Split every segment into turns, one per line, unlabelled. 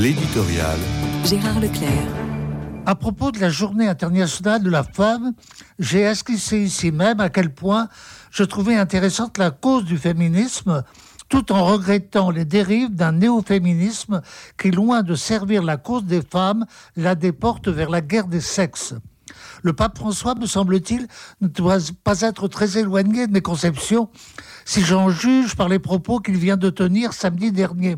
L'éditorial.
Gérard Leclerc.
À propos de la journée internationale de la femme, j'ai esquissé ici même à quel point je trouvais intéressante la cause du féminisme, tout en regrettant les dérives d'un néo-féminisme qui, loin de servir la cause des femmes, la déporte vers la guerre des sexes. Le pape François, me semble-t-il, ne doit pas être très éloigné de mes conceptions, si j'en juge par les propos qu'il vient de tenir samedi dernier.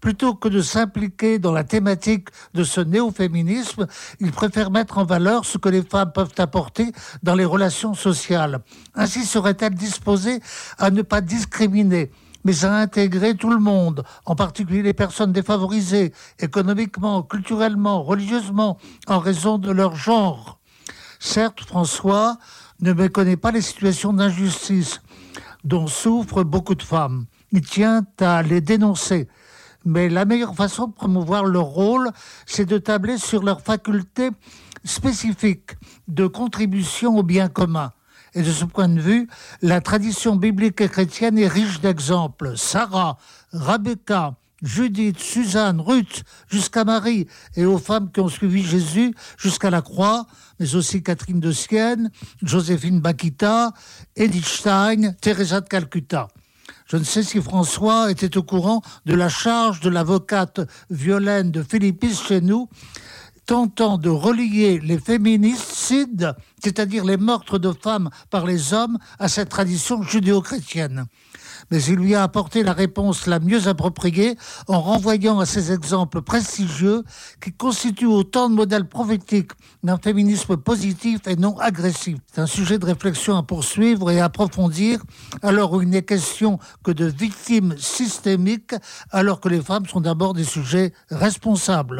Plutôt que de s'impliquer dans la thématique de ce néo-féminisme, il préfère mettre en valeur ce que les femmes peuvent apporter dans les relations sociales. Ainsi serait-elle disposée à ne pas discriminer mais à intégrer tout le monde, en particulier les personnes défavorisées économiquement, culturellement, religieusement, en raison de leur genre. Certes, François ne méconnaît pas les situations d'injustice dont souffrent beaucoup de femmes. Il tient à les dénoncer. Mais la meilleure façon de promouvoir leur rôle, c'est de tabler sur leurs facultés spécifiques de contribution au bien commun. Et de ce point de vue, la tradition biblique et chrétienne est riche d'exemples. Sarah, Rebecca, Judith, Suzanne, Ruth, jusqu'à Marie, et aux femmes qui ont suivi Jésus jusqu'à la croix, mais aussi Catherine de Sienne, Joséphine Bakita, Edith Stein, Teresa de Calcutta. Je ne sais si François était au courant de la charge de l'avocate Violaine de Philippis chez nous, tentant de relier les féminicides, c'est-à-dire les meurtres de femmes par les hommes, à cette tradition judéo-chrétienne. Mais il lui a apporté la réponse la mieux appropriée en renvoyant à ces exemples prestigieux qui constituent autant de modèles prophétiques d'un féminisme positif et non agressif. C'est un sujet de réflexion à poursuivre et à approfondir, alors où il n'est question que de victimes systémiques, alors que les femmes sont d'abord des sujets responsables.